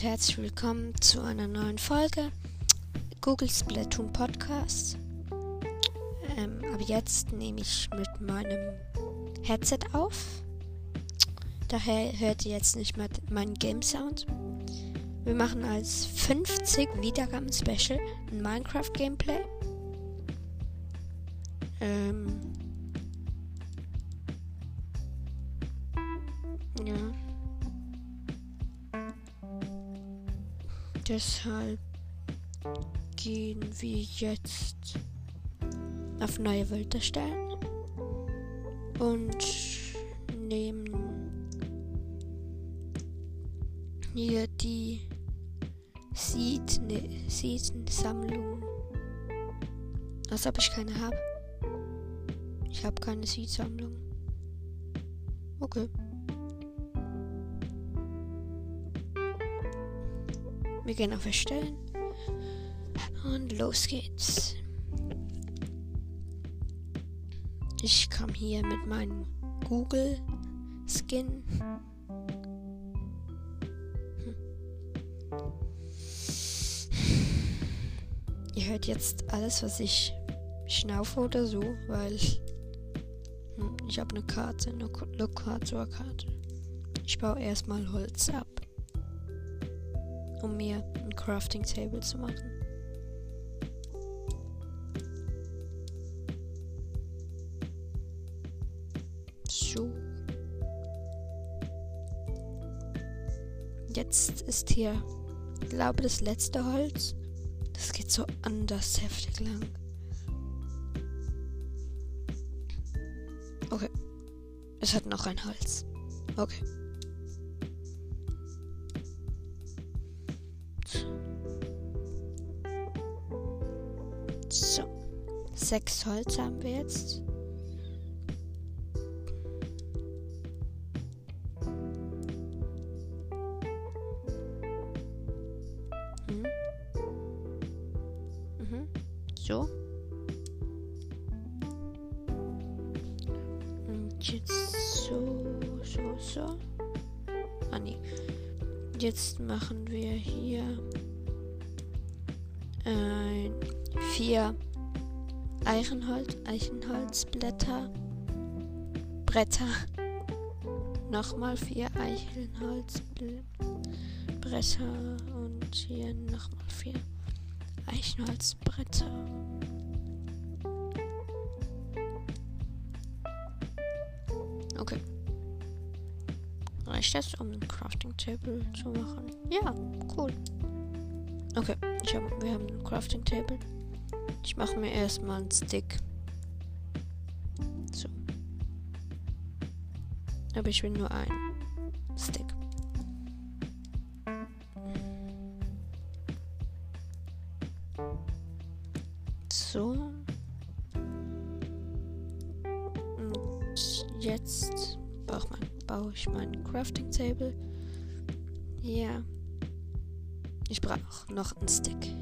und herzlich willkommen zu einer neuen Folge Google Splatoon Podcast. Ähm, aber jetzt nehme ich mit meinem Headset auf. Daher hört ihr jetzt nicht mehr meinen Game Sound. Wir machen als 50 Wiedergaben Special ein Minecraft Gameplay. Ähm, Deshalb gehen wir jetzt auf neue Welt erstellen und nehmen hier die Seed, Seed-Sammlung. Als ob ich keine habe. Ich habe keine Seed-Sammlung. Okay. Wir gehen auf Erstellen. Und los geht's. Ich komme hier mit meinem Google Skin. Hm. Ihr hört jetzt alles, was ich schnaufe oder so, weil hm, ich habe eine Karte, eine Lokator-Karte. Ich baue erstmal Holz ab um mir ein Crafting Table zu machen. So. Jetzt ist hier, glaube das letzte Holz. Das geht so anders heftig lang. Okay. Es hat noch ein Holz. Okay. 6 Holz haben wir jetzt. Mhm. Mhm. So. Jetzt so, so, so. Ah. Jetzt machen wir hier äh, ein 4 Eichenholz, Eichenholzblätter, Bretter. Nochmal vier Eichenholzblätter und hier nochmal vier Eichenholzbretter. Okay. Reicht das, um ein Crafting Table zu machen? Ja, cool. Okay, ich hab, wir haben ein Crafting Table. Ich mache mir erstmal einen Stick. So. Aber ich will nur einen Stick. So. Und jetzt baue ich mein Crafting Table. Ja. Ich brauche noch einen Stick.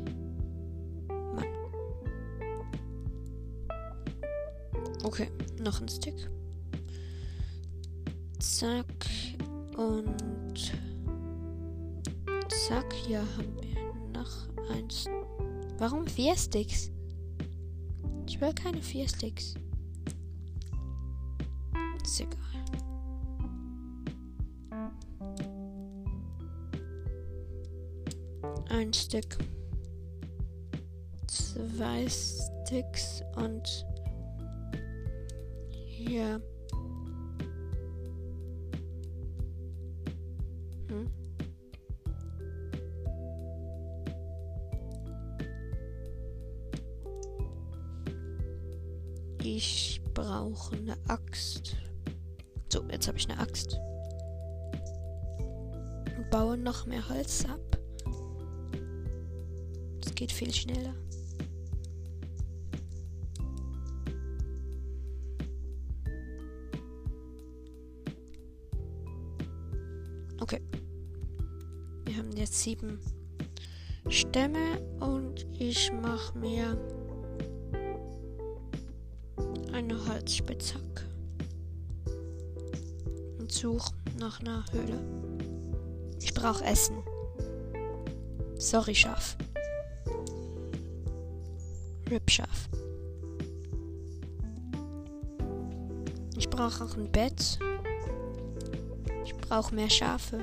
Noch ein Stick. Zack. Und zack. Hier haben wir noch eins. Warum vier Sticks? Ich will keine vier Sticks. Ist egal. ein Stück. Zwei Sticks und hier. Hm. Ich brauche eine Axt. So, jetzt habe ich eine Axt. Und baue noch mehr Holz ab geht viel schneller. Sieben Stämme und ich mache mir eine Holzspitzhacke und suche nach einer Höhle. Ich brauche Essen. Sorry, Schaf. Rip Schaf. Ich brauche auch ein Bett. Ich brauche mehr Schafe.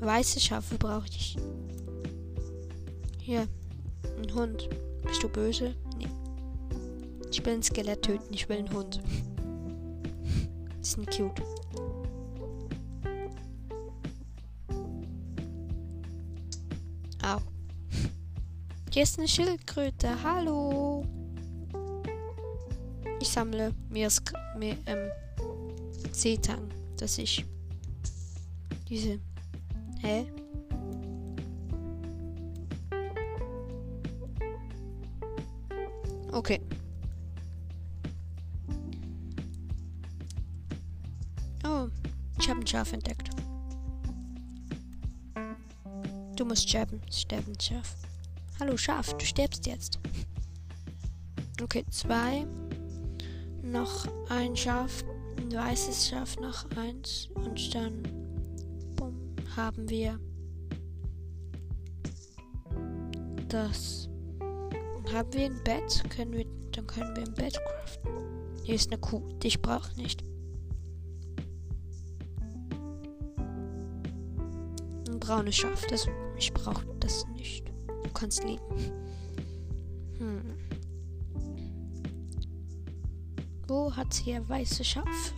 Weiße Schafe brauche ich. Hier, ein Hund. Bist du böse? Nee. Ich will ein Skelett töten, ich will einen Hund. Ist nicht cute. Au. Hier ist eine Schildkröte. Hallo. Ich sammle mir, mir ähm, Seetang, dass ich diese. Hä? Okay. Oh, ich habe ein Schaf entdeckt. Du musst sterben. Sterben, Schaf. Hallo, Schaf, du stirbst jetzt. Okay, zwei. Noch ein Schaf. Ein weißes Schaf, noch eins. Und dann haben wir das haben wir ein Bett? Können wir, dann können wir ein Bett craften. Hier ist eine Kuh. Dich braucht nicht. Ein braunes Schaf. Das, ich brauche das nicht. Du kannst leben. Hm. Wo hat sie hier weiße Schaf?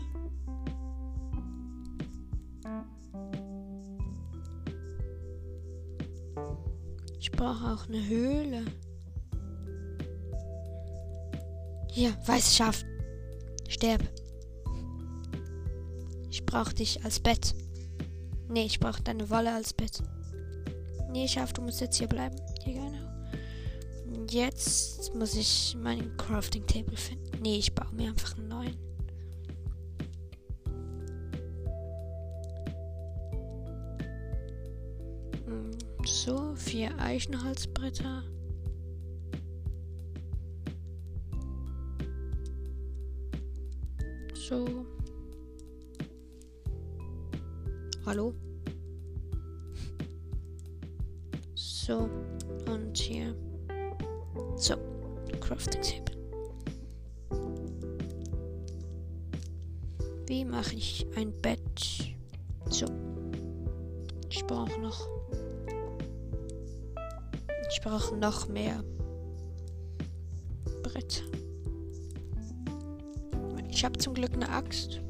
Brauche auch eine Höhle. Hier, weißes Schaf. Sterb. Ich brauche dich als Bett. Nee, ich brauche deine Wolle als Bett. Nee, Schaf, du musst jetzt hier bleiben. Hier, genau. Jetzt muss ich meinen Crafting Table finden. Nee, ich baue mir einfach einen so, vier Eichenholzbretter. Noch mehr Bretter. Ich habe zum Glück eine Axt.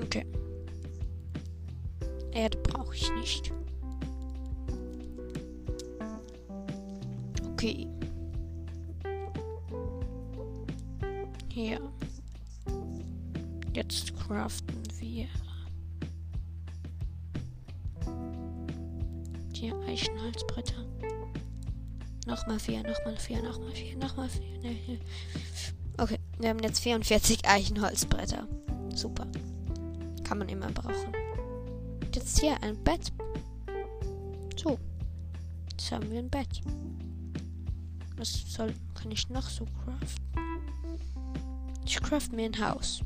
Okay. Erde brauche ich nicht. Nochmal vier, nochmal vier, nochmal vier, nochmal vier. Nee. Okay, wir haben jetzt 44 Eichenholzbretter. Super. Kann man immer brauchen. Jetzt hier ein Bett. So. Jetzt haben wir ein Bett. Was soll, kann ich noch so craften? Ich craft mir ein Haus.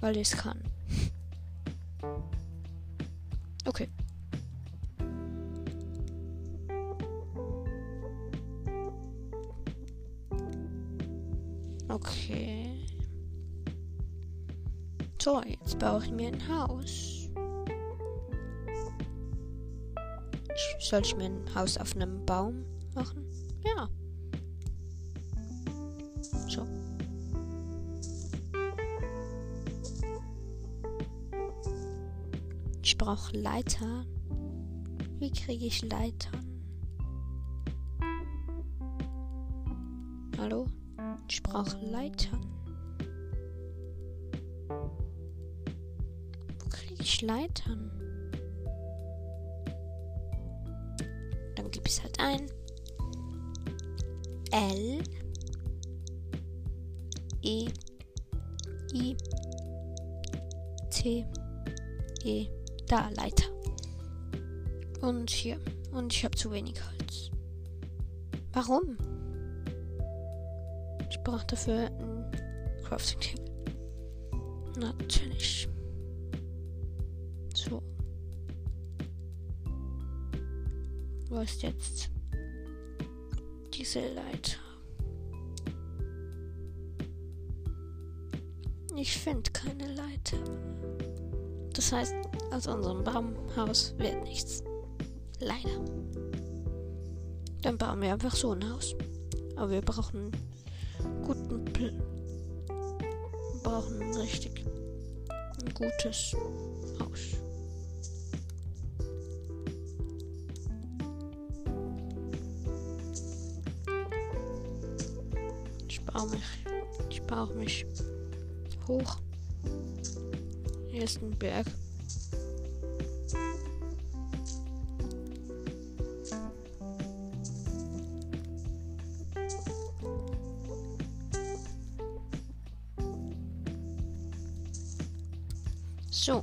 Weil ich es kann. Baue ich mir ein Haus. Soll ich mir ein Haus auf einem Baum machen? Ja. So. Ich brauche Leiter. Wie kriege ich Leitern? Hallo? Ich brauche Leitern. Leitern? Dann gebe ich es halt ein. L E I T E da Leiter. Und hier. Und ich habe zu wenig Holz. Warum? Ich brauche dafür ein Crafting Table. Natürlich. Wo ist jetzt diese Leiter? Ich finde keine Leiter. Das heißt, aus unserem Baumhaus wird nichts. Leider. Dann bauen wir einfach so ein Haus. Aber wir brauchen guten Pl wir brauchen richtig gutes Baue mich hoch. Hier ist ein Berg. So.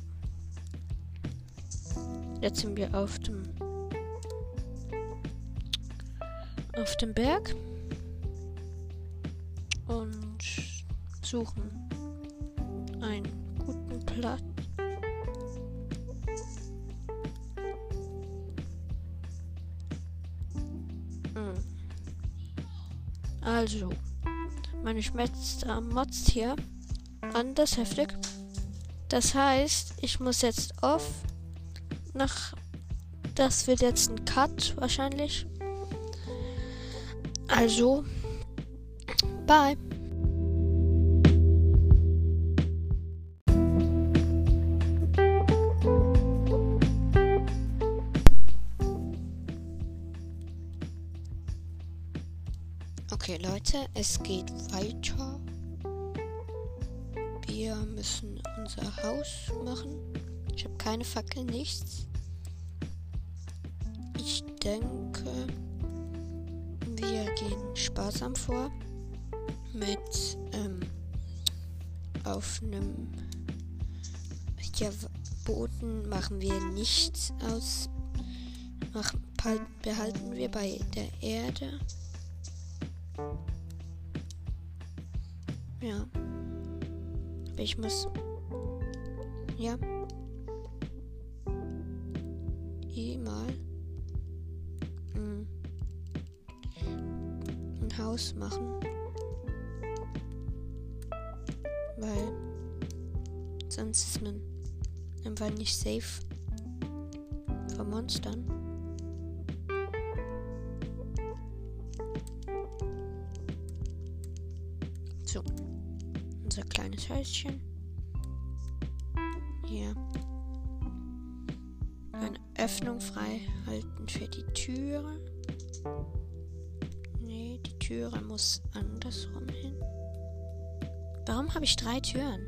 Jetzt sind wir auf dem auf dem Berg suchen einen guten Platz. Hm. Also, meine Schmetzer motzt hier anders heftig. Das heißt, ich muss jetzt auf. Nach. Das wird jetzt ein Cut wahrscheinlich. Also. Bye. Okay, Leute, es geht weiter. Wir müssen unser Haus machen. Ich habe keine Fackel, nichts. Ich denke, wir gehen sparsam vor. Mit ähm, auf einem ja, Boden machen wir nichts aus. Machen, behalten wir bei der Erde. Ja. Ich muss. Ja. Eh mal. Hm. Ein Haus machen. Weil. Sonst ist man einfach nicht safe. Vor Monstern. Häuschen. Hier. Eine Öffnung frei halten für die Türe. Nee, die Türe muss andersrum hin. Warum habe ich drei Türen?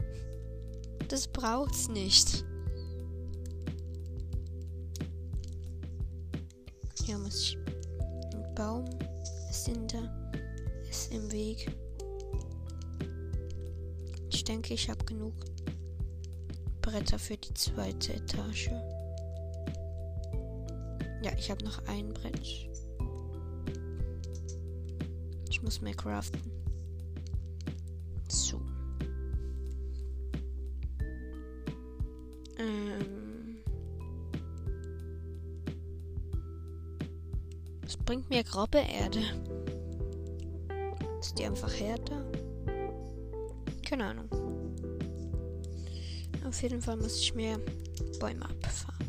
Das braucht's nicht. Hier muss ich. Ein Baum ist hinter. Ist im Weg. Denke, ich habe genug Bretter für die zweite Etage. Ja, ich habe noch ein Brett. Ich muss mehr craften. So. Ähm. Es bringt mir graue Erde. Ist die einfach härter? Keine Ahnung. Auf jeden Fall muss ich mehr Bäume abfahren.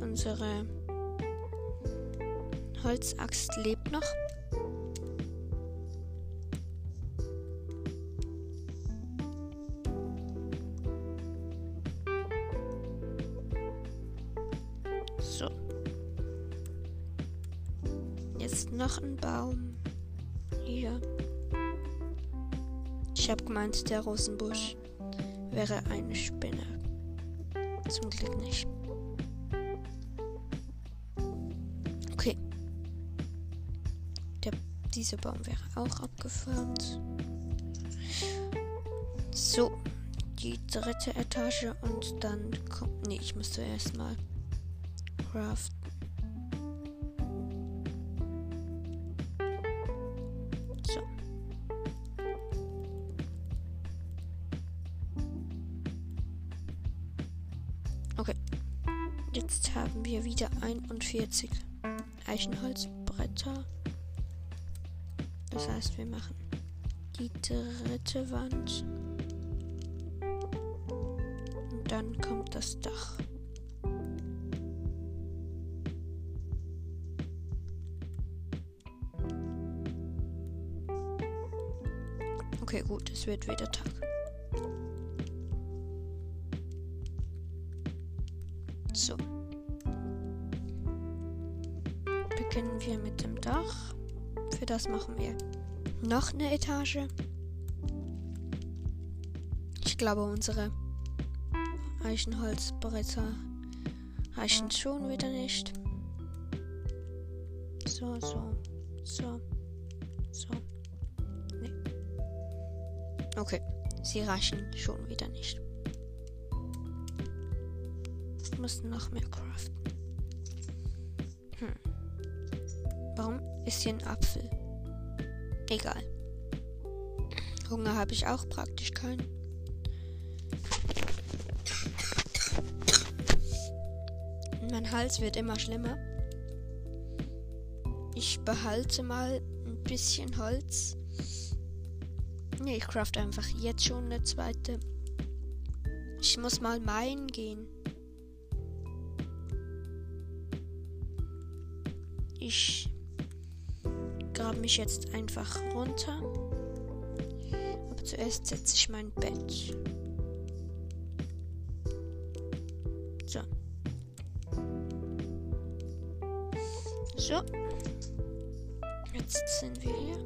Unsere Holzaxt lebt noch. So. Jetzt noch ein Baum. Hier. Ich habe gemeint, der Rosenbusch wäre eine Spinne. Zum Glück nicht. Okay. Der, dieser Baum wäre auch abgefarmt. So. Die dritte Etage und dann kommt. Nee, ich muss zuerst mal craften. 41 Eichenholzbretter. Das heißt, wir machen die dritte Wand. Und dann kommt das Dach. Okay, gut, es wird wieder Tag. Das machen wir noch eine Etage. Ich glaube, unsere Eichenholzbretter reichen schon wieder nicht. So, so, so, so. Nee. Okay, sie reichen schon wieder nicht. Wir müssen noch mehr craften. Hm. Warum ist hier ein Apfel? Egal. Hunger habe ich auch praktisch keinen. Mein Hals wird immer schlimmer. Ich behalte mal ein bisschen Holz. Ne, ich craft einfach jetzt schon eine zweite. Ich muss mal meinen gehen. Ich grabe mich jetzt einfach runter. Aber zuerst setze ich mein Bett. So. So. Jetzt sind wir hier.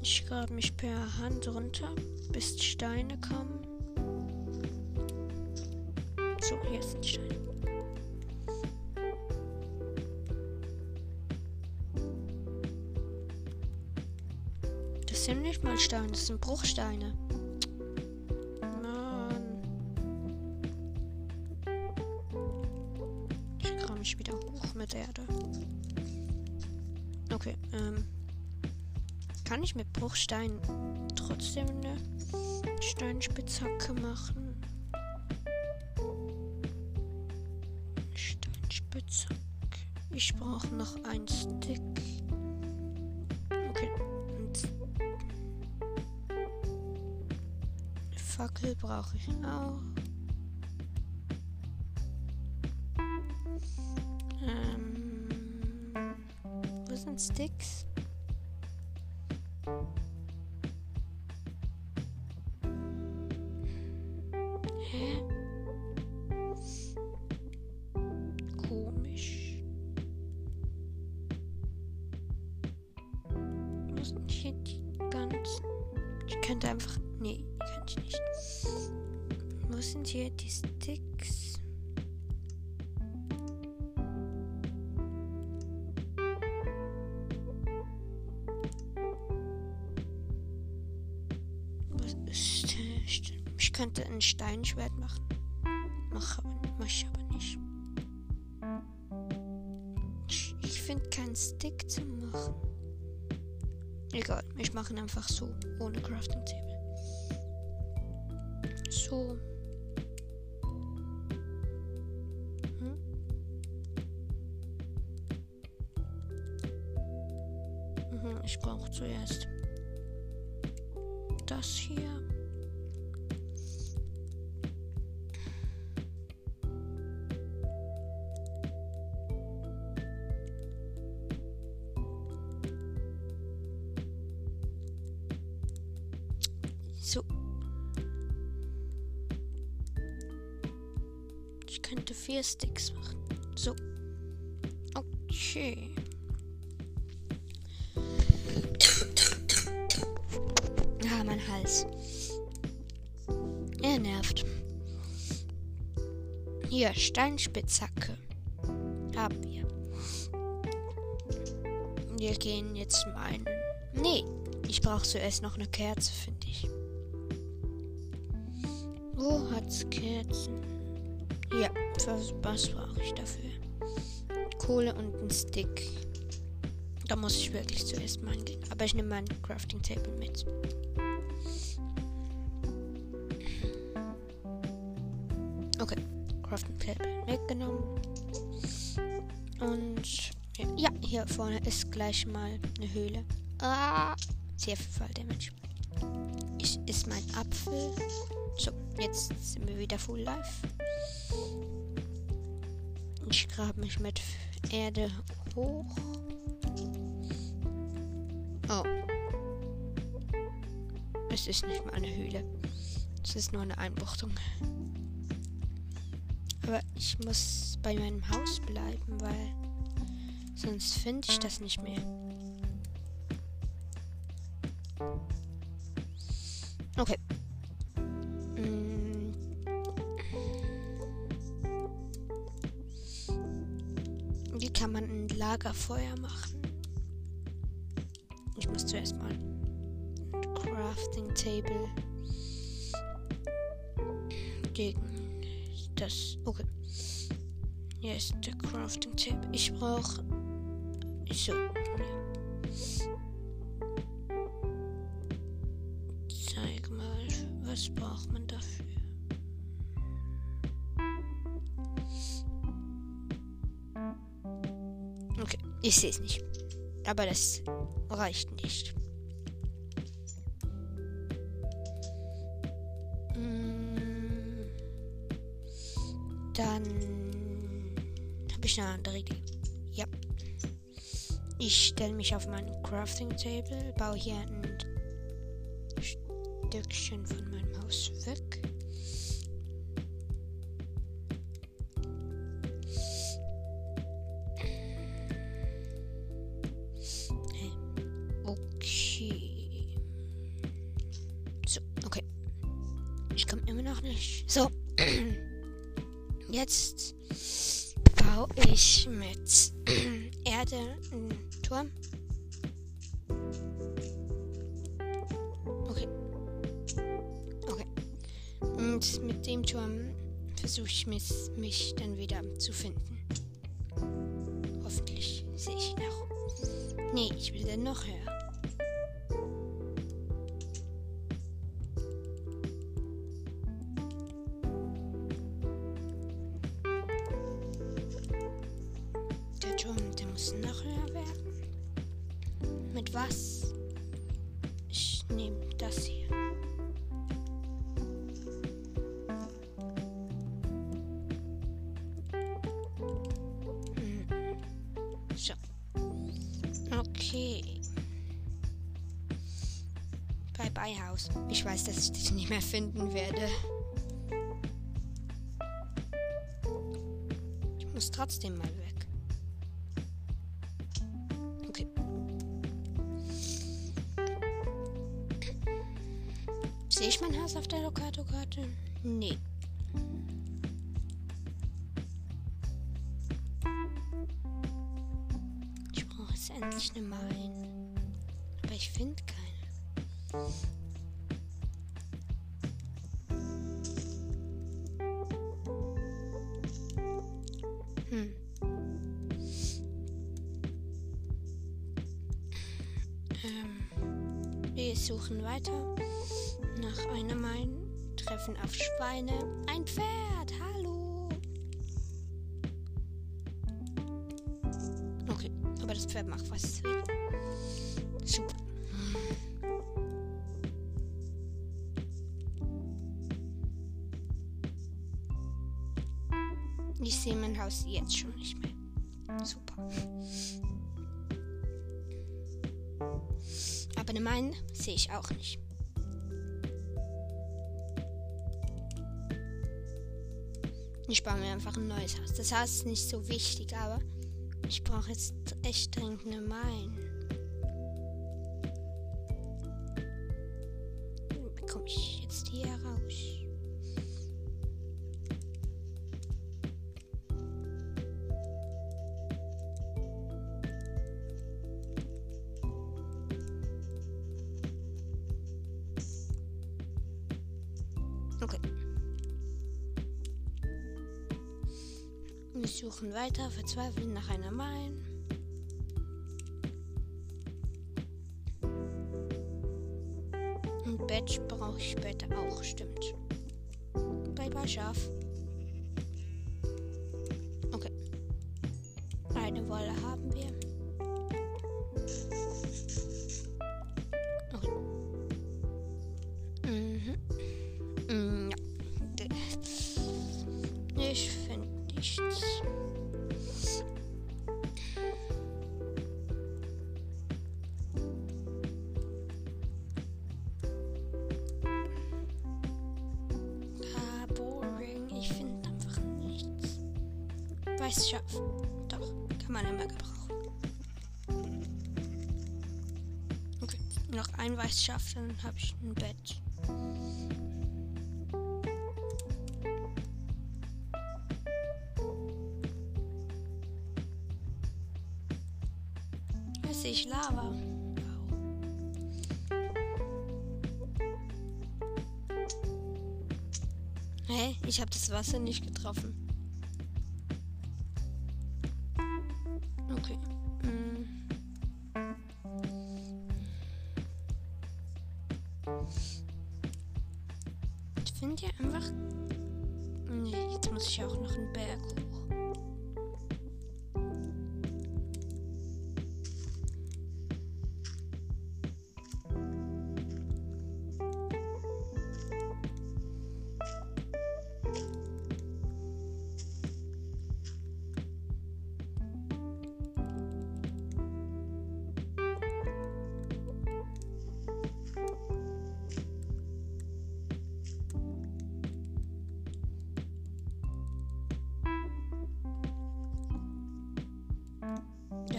Ich grabe mich per Hand runter, bis die Steine kommen. So, hier sind Steine. Sind nicht mal Steine, das sind Bruchsteine. Mann. Ich grabe mich wieder hoch mit Erde. Okay, ähm. Kann ich mit Bruchstein trotzdem eine Steinspitzhacke machen? Steinspitzhacke. Ich brauche noch ein Stick. Fackel brauche ich auch. Ähm, wo sind Sticks? Ich aber nicht. Ich, finde keinen Stick zu machen. Egal, ich mache ihn einfach so, ohne Crafting Table. So. Hm? Mhm, ich brauche zuerst Steinspitzhacke. Haben wir. Wir gehen jetzt meinen. Nee, ich brauche zuerst noch eine Kerze, finde ich. Wo hat's Kerzen? Ja, was, was brauche ich dafür? Kohle und ein Stick. Da muss ich wirklich zuerst meinen gehen. Aber ich nehme mein Crafting Table mit. Crafting Table weg. genommen. Und ja, hier vorne ist gleich mal eine Höhle. Ah, sehr viel Fall Damage. Ich ist mein Apfel. So, jetzt sind wir wieder full life. Ich grabe mich mit Erde hoch. Oh. Es ist nicht mal eine Höhle. Es ist nur eine Einbuchtung. Aber ich muss bei meinem Haus bleiben, weil sonst finde ich das nicht mehr. Okay. Mm. Wie kann man ein Lagerfeuer machen? Was braucht man dafür? Okay, ich sehe es nicht. Aber das reicht nicht. Mm, dann habe ich eine andere Idee. Ja. Ich stelle mich auf meinen Crafting Table, baue hier ein Stückchen von meinem Haus weg. Muss noch höher werden. Mit was? Ich nehme das hier. Hm. So. Okay. Bye bye Haus. Ich weiß, dass ich dich nicht mehr finden werde. Ich muss trotzdem mal weg. Nee. Ich brauche jetzt endlich eine Mine. Aber ich finde keine. Hm. Ähm, wir suchen weiter treffen auf Schweine. Ein Pferd, hallo. Okay, aber das Pferd macht was es will. Super. Ich sehe mein Haus jetzt schon nicht mehr. Super. Aber eine Mine sehe ich auch nicht. Ich baue mir einfach ein neues Haus. Das Haus ist nicht so wichtig, aber ich brauche jetzt echt dringend eine Mine. Verzweifeln nach einer Mine. Weißschaf. Doch, kann man immer gebrauchen. Okay, noch ein Weißschaf, dann habe ich ein Bett. Jetzt sehe ich Lava. Hä? Ich habe das Wasser nicht getroffen.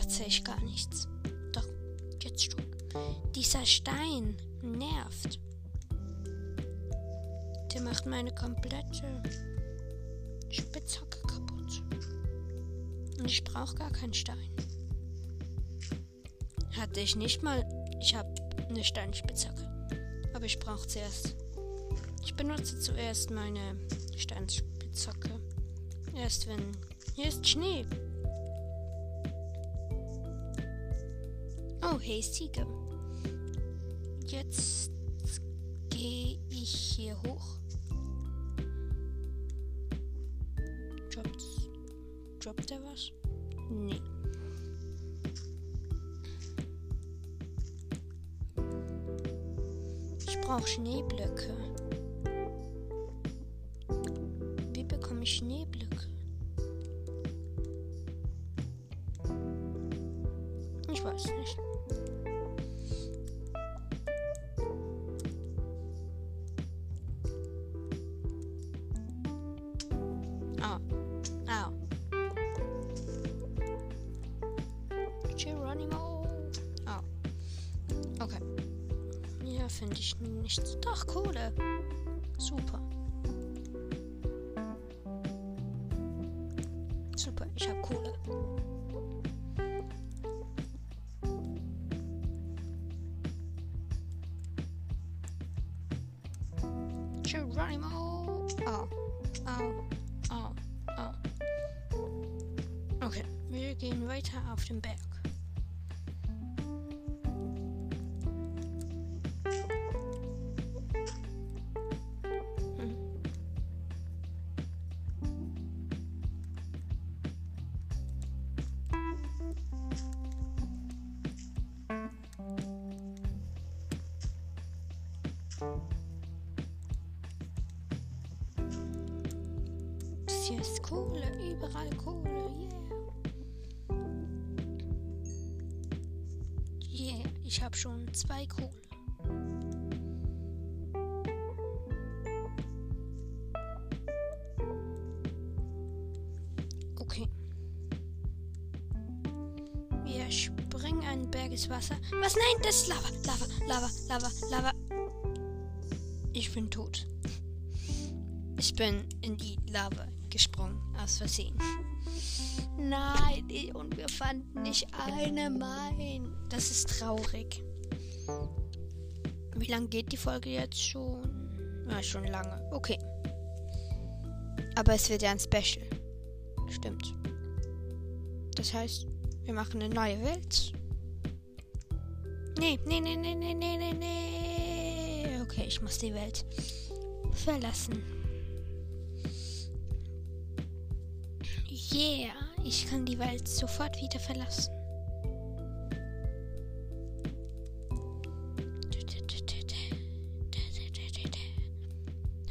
Sehe ich gar nichts. Doch, jetzt schon. Dieser Stein nervt. Der macht meine komplette Spitzhacke kaputt. Und ich brauche gar keinen Stein. Hatte ich nicht mal. Ich habe eine Steinspitzhacke. Aber ich brauche zuerst. Ich benutze zuerst meine Steinspitzhacke. Erst wenn. Hier ist Schnee. Oh, hey Ziege. Jetzt weiß nicht. finde ich nichts. Doch, Kohle. Super. Super, ich habe Kohle. Geronimo. Oh. Oh. Oh. Oh. Okay, wir gehen weiter auf den Berg. Habe schon zwei Kohle. Okay. Wir springen einen Berg ins Wasser. Was? Nein, das ist Lava, Lava, Lava, Lava, Lava. Ich bin tot. Ich bin in die Lava gesprungen, aus Versehen. Nein, und wir fanden nicht eine Mein. Das ist traurig. Wie lange geht die Folge jetzt schon? Ja, schon lange. Okay. Aber es wird ja ein Special. Stimmt. Das heißt, wir machen eine neue Welt. Nee, nee, nee, nee, nee, nee, nee, nee. Okay, ich muss die Welt verlassen. Yeah, ich kann die Welt sofort wieder verlassen.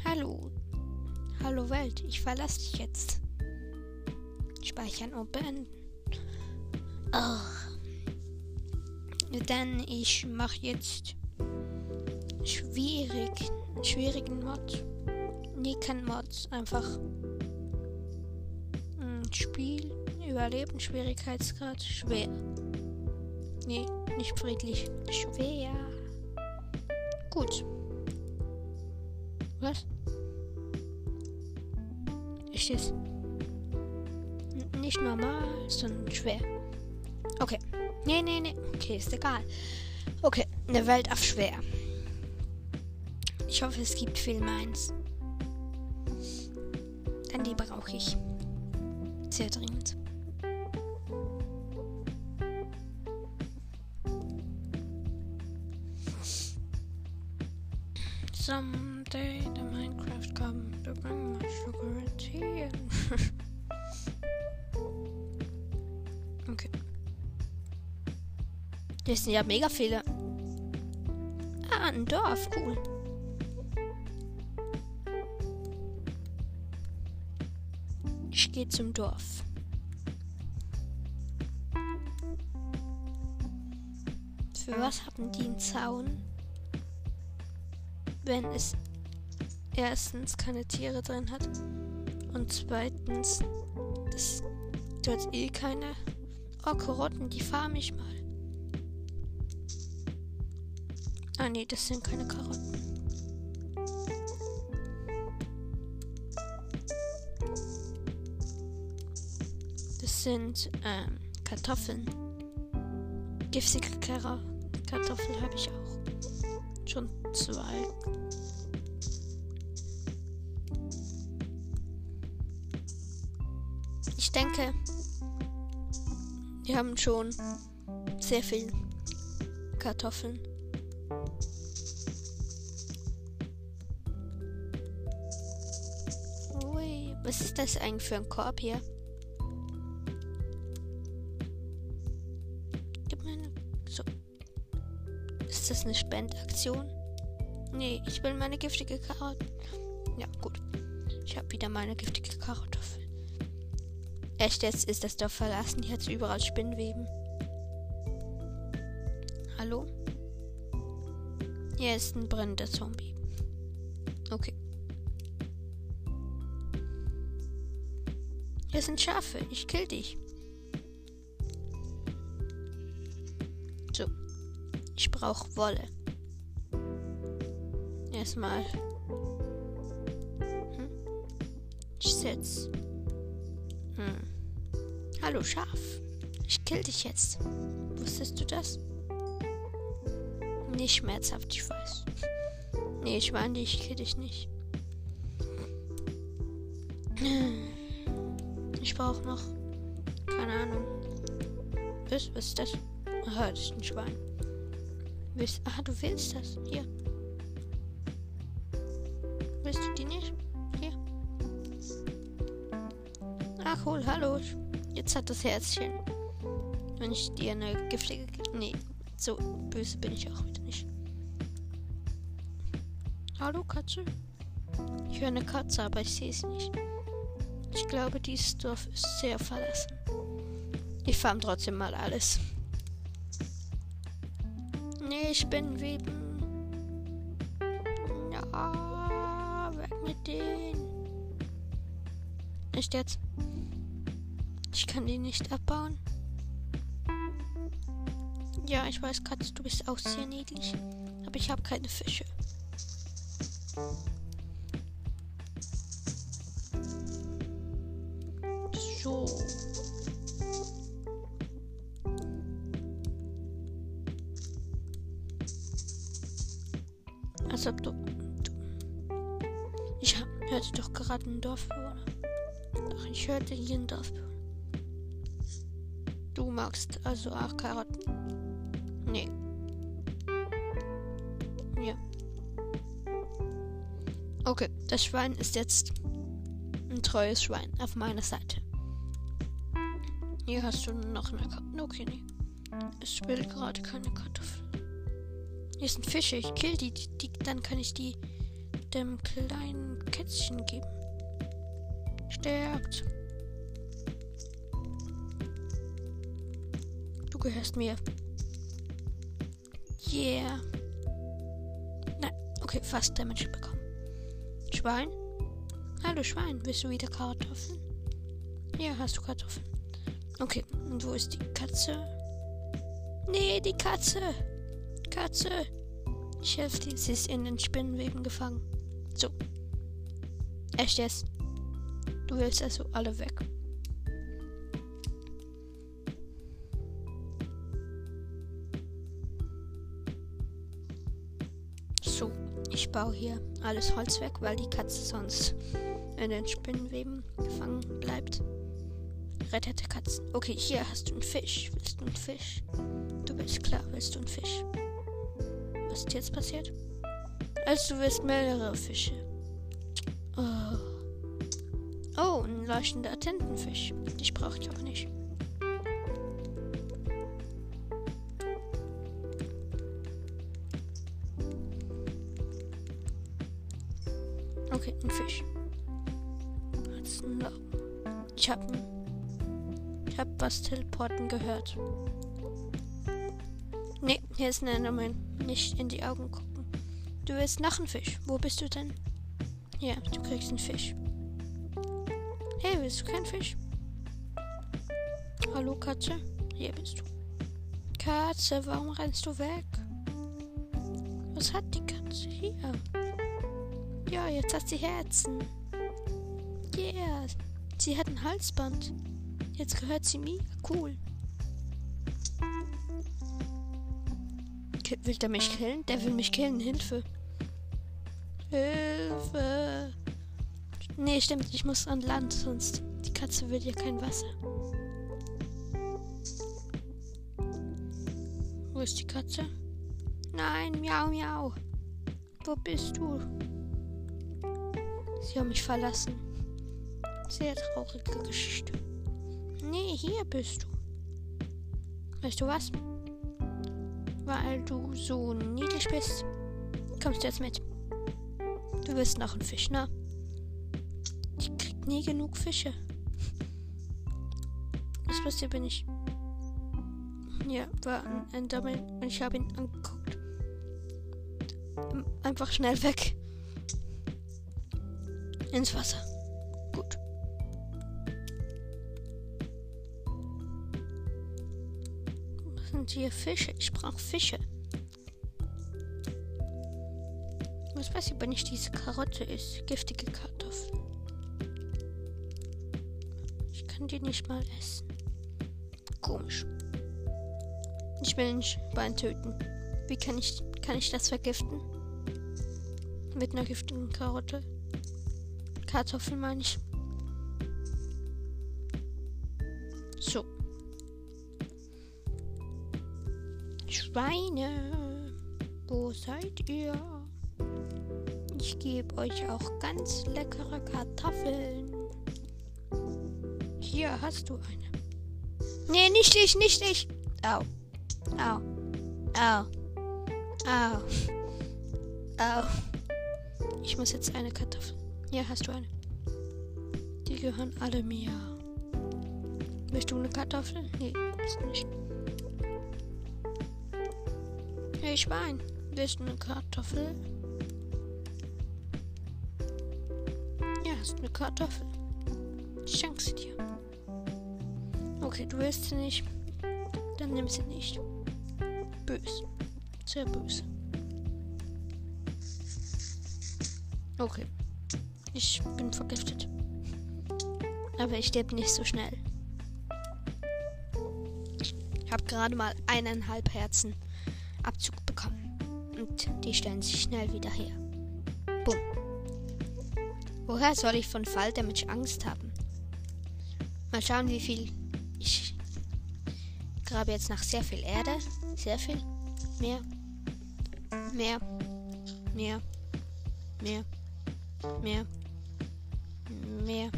Hallo. Hallo Welt, ich verlasse dich jetzt. Speichern und beenden. Oh. Dann ich mache jetzt schwierig, schwierigen Mod. Nee, kein Mod, einfach Spiel, Überleben, Schwierigkeitsgrad, schwer. Nee, nicht friedlich, schwer. Gut. Was? Ist es nicht normal, sondern schwer. Okay. Nee, nee, nee. Okay, ist egal. Okay, eine Welt auf schwer. Ich hoffe, es gibt viel meins. Denn die brauche ich. Sehr dringend. Someday the Minecraft come to bring my sugar and tea. okay. Das sind ja mega viele. Ah, ein Dorf, cool. Zum Dorf. Für was haben die einen Zaun? Wenn es erstens keine Tiere drin hat und zweitens das dort eh keine. Oh, Karotten, die farm ich mal. Ah nee, das sind keine Karotten. Sind ähm, Kartoffeln. Giftige Kartoffeln habe ich auch. Schon zwei. Ich denke, wir haben schon sehr viel Kartoffeln. Ui, was ist das eigentlich für ein Korb hier? Eine Spendaktion? Nee, ich will meine giftige Karotte. Ja, gut. Ich habe wieder meine giftige Kartoffel. Echt, jetzt ist das Dorf verlassen. Hier hat überall Spinnweben. Hallo? Hier ist ein brennender Zombie. Okay. Hier sind Schafe. Ich kill dich. Brauche Wolle. Erstmal. Hm? Ich setz. Hm. Hallo Schaf. Ich kill dich jetzt. Wusstest du das? Nicht schmerzhaft, ich weiß. Nee, ich meine, ich kill dich nicht. Ich brauche noch. Keine Ahnung. Was, was ist das? Aha, das ist ein Schwein. Willst, aha, du willst das. Hier. Willst du die nicht? Hier. Ach, cool, hallo. Jetzt hat das Herzchen. Wenn ich dir eine giftige. Nee, so böse bin ich auch wieder nicht. Hallo, Katze. Ich höre eine Katze, aber ich sehe sie nicht. Ich glaube, dieses Dorf ist sehr verlassen. Ich farm trotzdem mal alles. Nee, ich bin Weben. Ja, weg mit denen. Nicht jetzt. Ich kann die nicht abbauen. Ja, ich weiß, Katze, du bist auch sehr niedlich. Aber ich habe keine Fische. So. Als ob du. ich hörte doch gerade einen Dorfbewohner. Doch, ich hörte hier einen Dorfbewohner. Du magst also auch Karotten? Nee. Ja. Okay, das Schwein ist jetzt ein treues Schwein auf meiner Seite. Hier hast du noch eine Kartoffel. Okay, nee. Es will gerade keine Kartoffel. Hier sind Fische. Ich kill die, die. Dann kann ich die dem kleinen Kätzchen geben. Stärkt. Du gehörst mir. Yeah. Nein, okay, fast Damage bekommen. Schwein? Hallo Schwein, willst du wieder Kartoffeln? Ja, hast du Kartoffeln. Okay, und wo ist die Katze? Nee, die Katze. Katze. Ich helfe dir, sie ist in den Spinnenweben gefangen. So. Echt jetzt? Du willst also alle weg. So, ich baue hier alles Holz weg, weil die Katze sonst in den Spinnenweben gefangen bleibt. Rettete Katzen. Okay, hier hast du einen Fisch. Willst du einen Fisch? Du bist klar, willst du einen Fisch? Was ist jetzt passiert? Also du willst mehrere Fische. Oh, oh ein leuchtender Tintenfisch. Dich brauche ich auch nicht. Okay, ein Fisch. Ich habe ich hab was teleporten gehört. Nee, hier ist ein Enderman. Nicht in die Augen gucken. Du willst noch einen Fisch. Wo bist du denn? Ja, du kriegst einen Fisch. Hey, willst du keinen Fisch? Hallo, Katze? Hier bist du. Katze, warum rennst du weg? Was hat die Katze hier? Ja, jetzt hat sie Herzen. Yeah. Sie hat ein Halsband. Jetzt gehört sie mir. Cool. Will der mich killen? Der will mich killen. Hilfe. Hilfe. Nee, stimmt. Ich muss an Land, sonst die Katze will ja kein Wasser. Wo ist die Katze? Nein, miau, miau. Wo bist du? Sie haben mich verlassen. Sehr traurige Geschichte. Nee, hier bist du. Weißt du was? Weil du so niedlich bist, kommst du jetzt mit. Du wirst noch ein Fisch, ne? Ich krieg nie genug Fische. Das passiert, bin ich. Ja, war ein Enderman und ich habe ihn angeguckt. Einfach schnell weg. Ins Wasser. Sind hier Fische? Ich brauche Fische. Was weiß ich, wenn ich diese Karotte ist? Giftige Kartoffel. Ich kann die nicht mal essen. Komisch. Ich will ein Schwein töten. Wie kann ich, kann ich das vergiften? Mit einer giftigen Karotte? Kartoffeln meine ich. So. Schweine, wo seid ihr? Ich gebe euch auch ganz leckere Kartoffeln. Hier hast du eine. Nee, nicht ich, nicht ich. Au. Au. Au. Au. Au. Ich muss jetzt eine Kartoffel. Ja, hast du eine. Die gehören alle mir. Willst du eine Kartoffel? Nee, ist nicht. Schwein, willst du eine Kartoffel? Ja, hast eine Kartoffel. Ich schenke sie dir. Okay, du willst sie nicht. Dann nimm sie nicht. Bös. Sehr böse. Okay. Ich bin vergiftet. Aber ich sterbe nicht so schnell. Ich habe gerade mal eineinhalb Herzen Abzug und die stellen sich schnell wieder her. Bumm. Woher soll ich von Falldamage Angst haben? Mal schauen, wie viel ich grabe jetzt nach sehr viel Erde. Sehr viel. Mehr. Mehr. Mehr. Mehr. Mehr. Mehr.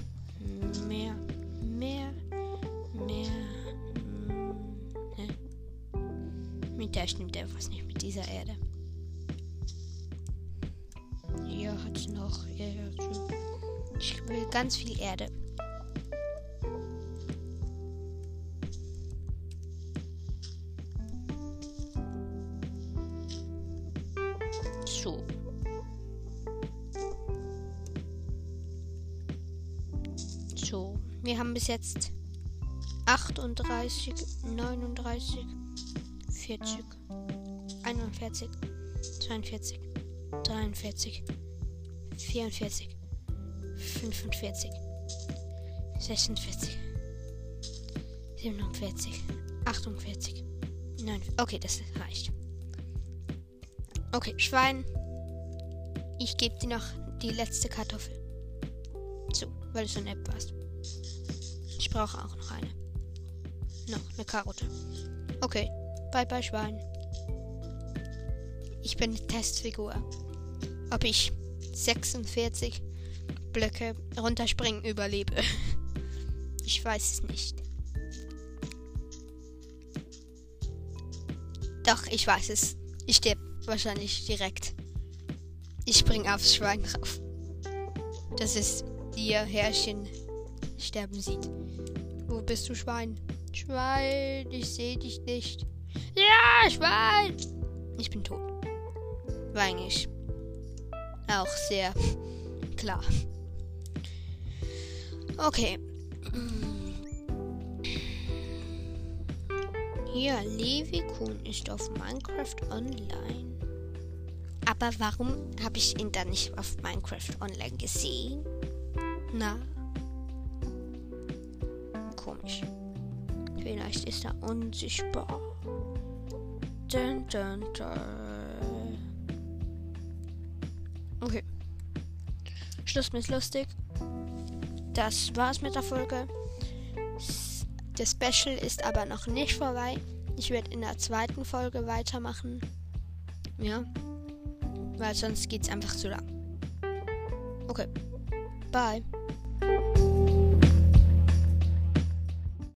Mehr. Mehr. Mehr. Hm. Mit der stimmt etwas nicht mit dieser Erde. Es noch. Ich will ganz viel Erde. So. So, wir haben bis jetzt 38, 39, 40, 41, 42, 43, 44, 45, 46, 47, 48, 9. Okay, das reicht. Okay, Schwein. Ich gebe dir noch die letzte Kartoffel. Zu, weil du so nett warst. Ich brauche auch noch eine. Noch eine Karotte. Okay, bye bye Schwein. Ich bin eine Testfigur. Ob ich 46 Blöcke runterspringen überlebe. Ich weiß es nicht. Doch, ich weiß es. Ich sterbe wahrscheinlich direkt. Ich spring aufs Schwein drauf. Das ist ihr Herrchen sterben sieht. Wo bist du, Schwein? Schwein, ich sehe dich nicht. Ja, Schwein! Ich bin tot. War eigentlich auch sehr klar. Okay. Hier, Levi Kuhn ist auf Minecraft Online. Aber warum habe ich ihn dann nicht auf Minecraft Online gesehen? Na? Komisch. Vielleicht ist er unsichtbar. Dun, dun, dun. Schluss mit lustig. Das war's mit der Folge. Das Special ist aber noch nicht vorbei. Ich werde in der zweiten Folge weitermachen. Ja. Weil sonst geht's einfach zu lang. Okay. Bye.